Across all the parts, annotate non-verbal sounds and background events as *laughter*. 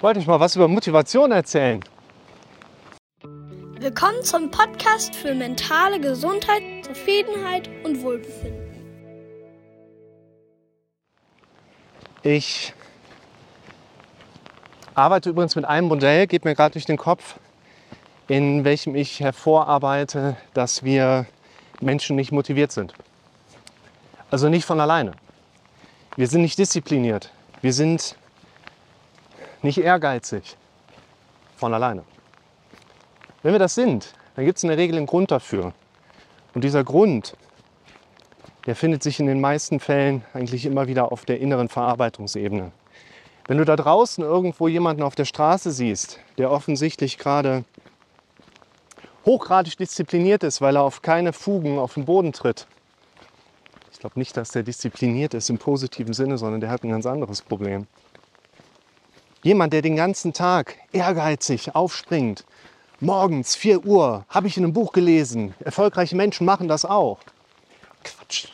wollte ich mal was über Motivation erzählen. Willkommen zum Podcast für mentale Gesundheit, Zufriedenheit und Wohlbefinden. Ich arbeite übrigens mit einem Modell, geht mir gerade durch den Kopf, in welchem ich hervorarbeite, dass wir Menschen nicht motiviert sind. Also nicht von alleine. Wir sind nicht diszipliniert. Wir sind nicht ehrgeizig von alleine. Wenn wir das sind, dann gibt es in der Regel einen Grund dafür. Und dieser Grund, der findet sich in den meisten Fällen eigentlich immer wieder auf der inneren Verarbeitungsebene. Wenn du da draußen irgendwo jemanden auf der Straße siehst, der offensichtlich gerade hochgradig diszipliniert ist, weil er auf keine Fugen auf den Boden tritt. Ich glaube nicht, dass der diszipliniert ist im positiven Sinne, sondern der hat ein ganz anderes Problem. Jemand, der den ganzen Tag ehrgeizig aufspringt, morgens 4 Uhr, habe ich in einem Buch gelesen, erfolgreiche Menschen machen das auch. Quatsch.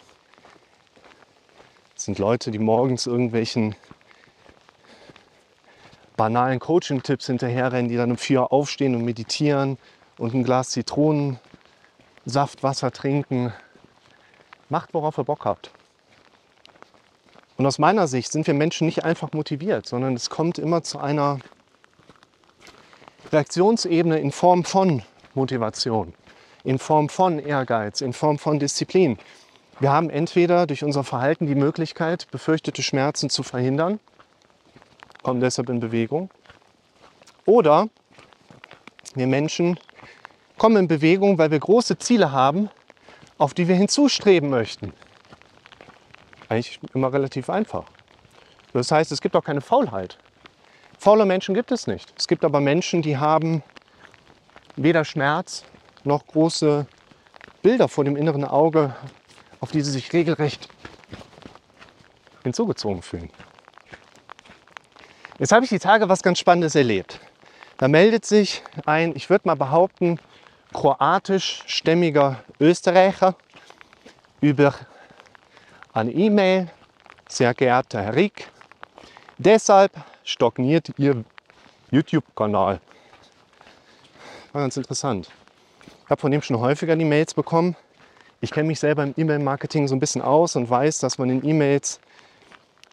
Das sind Leute, die morgens irgendwelchen banalen Coaching-Tipps hinterherrennen, die dann um 4 Uhr aufstehen und meditieren und ein Glas Zitronensaft, Wasser trinken. Macht, worauf ihr Bock habt. Und aus meiner Sicht sind wir Menschen nicht einfach motiviert, sondern es kommt immer zu einer Reaktionsebene in Form von Motivation, in Form von Ehrgeiz, in Form von Disziplin. Wir haben entweder durch unser Verhalten die Möglichkeit, befürchtete Schmerzen zu verhindern, kommen deshalb in Bewegung, oder wir Menschen kommen in Bewegung, weil wir große Ziele haben, auf die wir hinzustreben möchten eigentlich immer relativ einfach. Das heißt, es gibt auch keine Faulheit. Faule Menschen gibt es nicht. Es gibt aber Menschen, die haben weder Schmerz noch große Bilder vor dem inneren Auge, auf die sie sich regelrecht hinzugezogen fühlen. Jetzt habe ich die Tage was ganz Spannendes erlebt. Da meldet sich ein, ich würde mal behaupten, kroatischstämmiger Österreicher über an E-Mail, sehr geehrter Herr Rick, deshalb stagniert Ihr YouTube-Kanal. War ganz interessant. Ich habe von dem schon häufiger die Mails bekommen. Ich kenne mich selber im E-Mail-Marketing so ein bisschen aus und weiß, dass man in E-Mails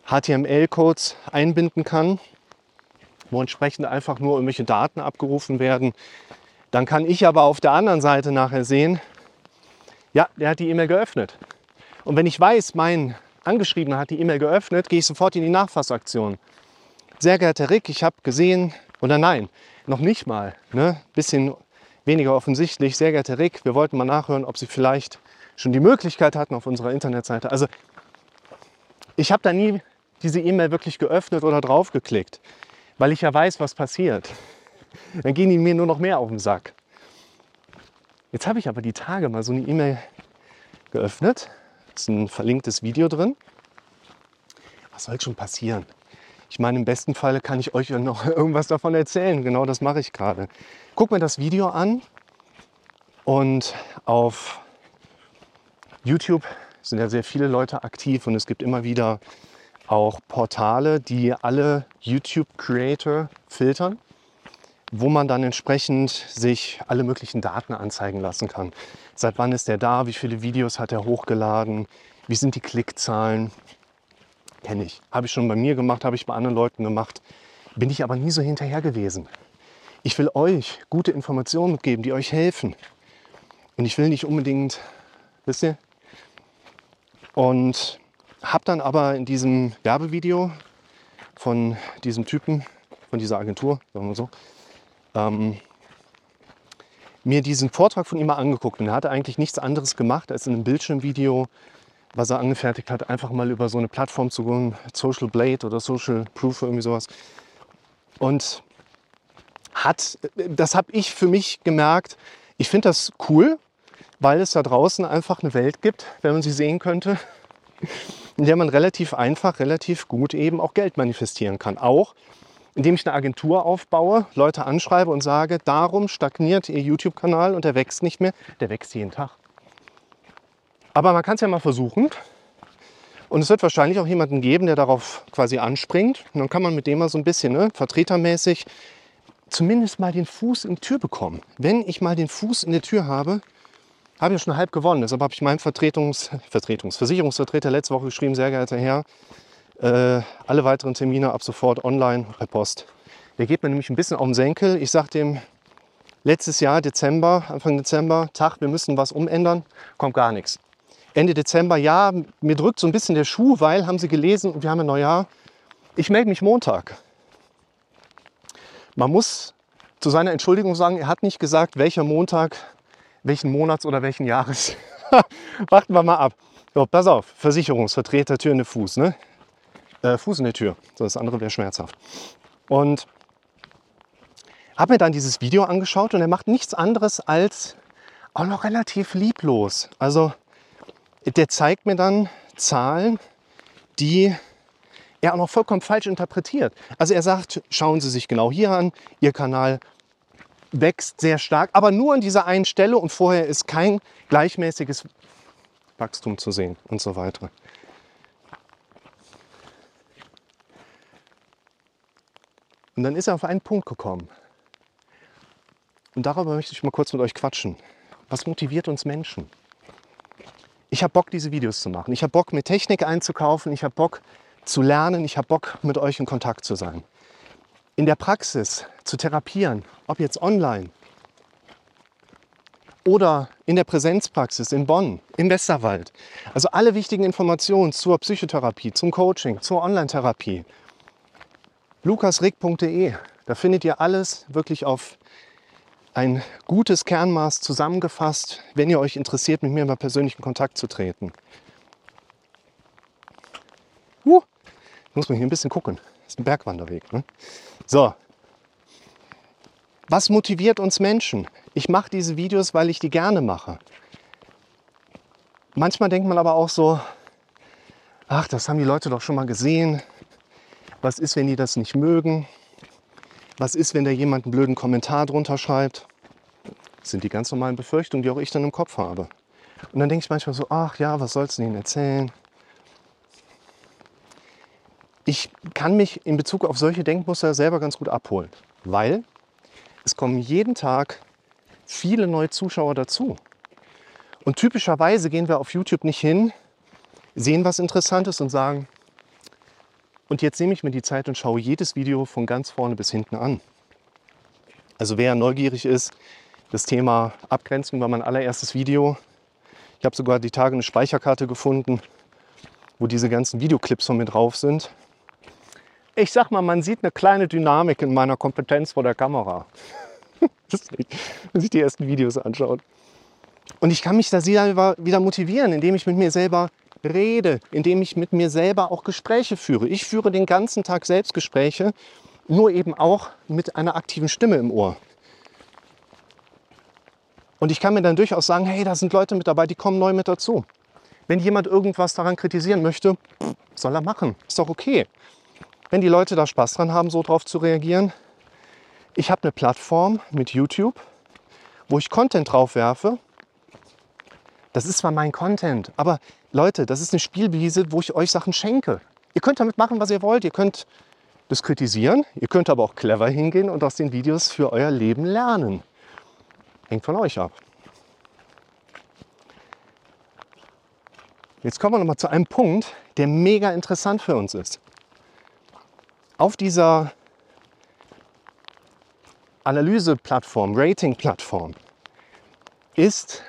HTML-Codes einbinden kann, wo entsprechend einfach nur irgendwelche Daten abgerufen werden. Dann kann ich aber auf der anderen Seite nachher sehen, ja, der hat die E-Mail geöffnet. Und wenn ich weiß, mein Angeschriebener hat die E-Mail geöffnet, gehe ich sofort in die Nachfassaktion. Sehr geehrter Rick, ich habe gesehen, oder nein, noch nicht mal, ne? bisschen weniger offensichtlich, sehr geehrter Rick, wir wollten mal nachhören, ob Sie vielleicht schon die Möglichkeit hatten auf unserer Internetseite. Also ich habe da nie diese E-Mail wirklich geöffnet oder draufgeklickt, weil ich ja weiß, was passiert. Dann gehen die mir nur noch mehr auf den Sack. Jetzt habe ich aber die Tage mal so eine E-Mail geöffnet ist ein verlinktes Video drin. Was soll schon passieren? Ich meine, im besten Fall kann ich euch noch *laughs* irgendwas davon erzählen. Genau das mache ich gerade. Guck mir das Video an und auf YouTube sind ja sehr viele Leute aktiv und es gibt immer wieder auch Portale, die alle YouTube-Creator filtern, wo man dann entsprechend sich alle möglichen Daten anzeigen lassen kann. Seit wann ist der da? Wie viele Videos hat er hochgeladen? Wie sind die Klickzahlen? Kenne ich. Habe ich schon bei mir gemacht, habe ich bei anderen Leuten gemacht. Bin ich aber nie so hinterher gewesen. Ich will euch gute Informationen geben, die euch helfen. Und ich will nicht unbedingt, wisst ihr? Und habe dann aber in diesem Werbevideo von diesem Typen, von dieser Agentur, sagen wir so, ähm, mir diesen Vortrag von ihm mal angeguckt und er hatte eigentlich nichts anderes gemacht, als in einem Bildschirmvideo, was er angefertigt hat, einfach mal über so eine Plattform zu gehen, Social Blade oder Social Proof, irgendwie sowas. Und hat, das habe ich für mich gemerkt, ich finde das cool, weil es da draußen einfach eine Welt gibt, wenn man sie sehen könnte, in der man relativ einfach, relativ gut eben auch Geld manifestieren kann. Auch indem ich eine Agentur aufbaue, Leute anschreibe und sage, darum stagniert Ihr YouTube-Kanal und der wächst nicht mehr. Der wächst jeden Tag. Aber man kann es ja mal versuchen. Und es wird wahrscheinlich auch jemanden geben, der darauf quasi anspringt. Und dann kann man mit dem mal so ein bisschen ne, vertretermäßig zumindest mal den Fuß in die Tür bekommen. Wenn ich mal den Fuß in der Tür habe, habe ich schon halb gewonnen. Deshalb habe ich meinem Vertretungs, Vertretungs, Versicherungsvertreter letzte Woche geschrieben, sehr geehrter Herr, äh, alle weiteren Termine ab sofort online per Post. Der geht mir nämlich ein bisschen auf den Senkel. Ich sage dem letztes Jahr, Dezember, Anfang Dezember, Tag, wir müssen was umändern, kommt gar nichts. Ende Dezember, ja, mir drückt so ein bisschen der Schuh, weil, haben Sie gelesen, wir haben ein Neujahr. Ich melde mich Montag. Man muss zu seiner Entschuldigung sagen, er hat nicht gesagt, welcher Montag welchen Monats oder welchen Jahres. *laughs* Warten wir mal ab. So, pass auf, Versicherungsvertreter, Tür in den Fuß. Ne? Äh, Fuß in der Tür, so das andere wäre schmerzhaft. Und habe mir dann dieses Video angeschaut und er macht nichts anderes als auch noch relativ lieblos. Also der zeigt mir dann Zahlen, die er auch noch vollkommen falsch interpretiert. Also er sagt, schauen Sie sich genau hier an, Ihr Kanal wächst sehr stark, aber nur an dieser einen Stelle und vorher ist kein gleichmäßiges Wachstum zu sehen und so weiter. Und dann ist er auf einen Punkt gekommen. Und darüber möchte ich mal kurz mit euch quatschen. Was motiviert uns Menschen? Ich habe Bock, diese Videos zu machen. Ich habe Bock, mir Technik einzukaufen. Ich habe Bock zu lernen. Ich habe Bock, mit euch in Kontakt zu sein in der Praxis zu therapieren, ob jetzt online oder in der Präsenzpraxis in Bonn, im Westerwald. Also alle wichtigen Informationen zur Psychotherapie, zum Coaching, zur Online-Therapie. lukasrick.de, da findet ihr alles wirklich auf ein gutes Kernmaß zusammengefasst, wenn ihr euch interessiert, mit mir mal persönlichen Kontakt zu treten. Uh, muss man hier ein bisschen gucken. Das ist ein Bergwanderweg. Ne? So, was motiviert uns Menschen? Ich mache diese Videos, weil ich die gerne mache. Manchmal denkt man aber auch so, ach, das haben die Leute doch schon mal gesehen. Was ist, wenn die das nicht mögen? Was ist, wenn da jemand einen blöden Kommentar drunter schreibt? Das sind die ganz normalen Befürchtungen, die auch ich dann im Kopf habe. Und dann denke ich manchmal so, ach ja, was sollst du ihnen erzählen? ich kann mich in Bezug auf solche Denkmuster selber ganz gut abholen, weil es kommen jeden Tag viele neue Zuschauer dazu. Und typischerweise gehen wir auf YouTube nicht hin, sehen was Interessantes und sagen, und jetzt nehme ich mir die Zeit und schaue jedes Video von ganz vorne bis hinten an. Also wer neugierig ist, das Thema Abgrenzung war mein allererstes Video. Ich habe sogar die Tage eine Speicherkarte gefunden, wo diese ganzen Videoclips von mir drauf sind ich sag mal, man sieht eine kleine Dynamik in meiner Kompetenz vor der Kamera. *laughs* wenn sich die ersten Videos anschaut. Und ich kann mich da wieder motivieren, indem ich mit mir selber rede, indem ich mit mir selber auch Gespräche führe. Ich führe den ganzen Tag Selbstgespräche, nur eben auch mit einer aktiven Stimme im Ohr. Und ich kann mir dann durchaus sagen, hey, da sind Leute mit dabei, die kommen neu mit dazu. Wenn jemand irgendwas daran kritisieren möchte, soll er machen. Ist doch okay wenn die Leute da Spaß dran haben, so drauf zu reagieren. Ich habe eine Plattform mit YouTube, wo ich Content drauf werfe. Das ist zwar mein Content, aber Leute, das ist eine Spielwiese, wo ich euch Sachen schenke. Ihr könnt damit machen, was ihr wollt. Ihr könnt das kritisieren, ihr könnt aber auch clever hingehen und aus den Videos für euer Leben lernen. Hängt von euch ab. Jetzt kommen wir noch mal zu einem Punkt, der mega interessant für uns ist auf dieser Analyseplattform, Rating-Plattform ist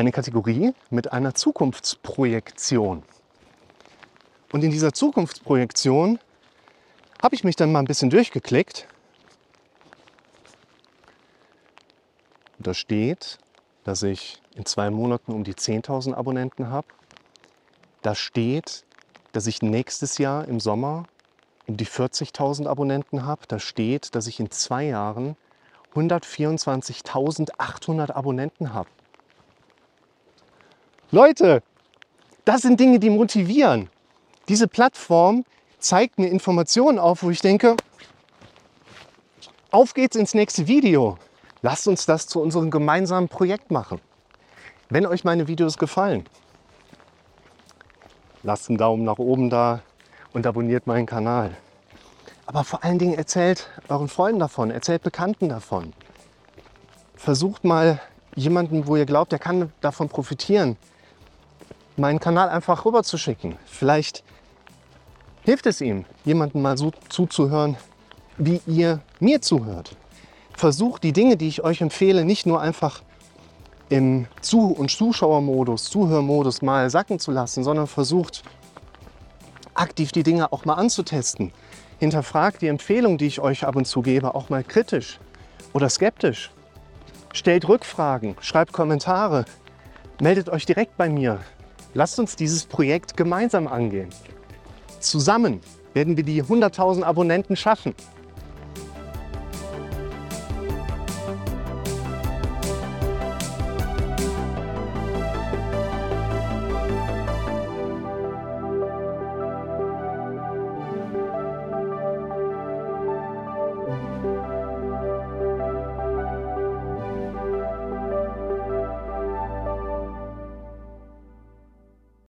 eine Kategorie mit einer Zukunftsprojektion. Und in dieser Zukunftsprojektion habe ich mich dann mal ein bisschen durchgeklickt. Da steht, dass ich in zwei Monaten um die 10.000 Abonnenten habe. Da steht, dass ich nächstes Jahr im Sommer um die 40.000 Abonnenten habe. Da steht, dass ich in zwei Jahren 124.800 Abonnenten habe. Leute, das sind Dinge, die motivieren. Diese Plattform zeigt mir Informationen auf, wo ich denke, auf geht's ins nächste Video. Lasst uns das zu unserem gemeinsamen Projekt machen. Wenn euch meine Videos gefallen, lasst einen Daumen nach oben da und abonniert meinen Kanal. Aber vor allen Dingen erzählt euren Freunden davon, erzählt Bekannten davon. Versucht mal jemanden, wo ihr glaubt, der kann davon profitieren, meinen Kanal einfach rüberzuschicken. Vielleicht hilft es ihm, jemanden mal so zuzuhören, wie ihr mir zuhört. Versucht die Dinge, die ich euch empfehle, nicht nur einfach im Zu- und Zuschauermodus, Zuhörmodus mal sacken zu lassen, sondern versucht aktiv die Dinge auch mal anzutesten. Hinterfragt die Empfehlung, die ich euch ab und zu gebe, auch mal kritisch oder skeptisch. Stellt Rückfragen, schreibt Kommentare, meldet euch direkt bei mir. Lasst uns dieses Projekt gemeinsam angehen. Zusammen werden wir die 100.000 Abonnenten schaffen.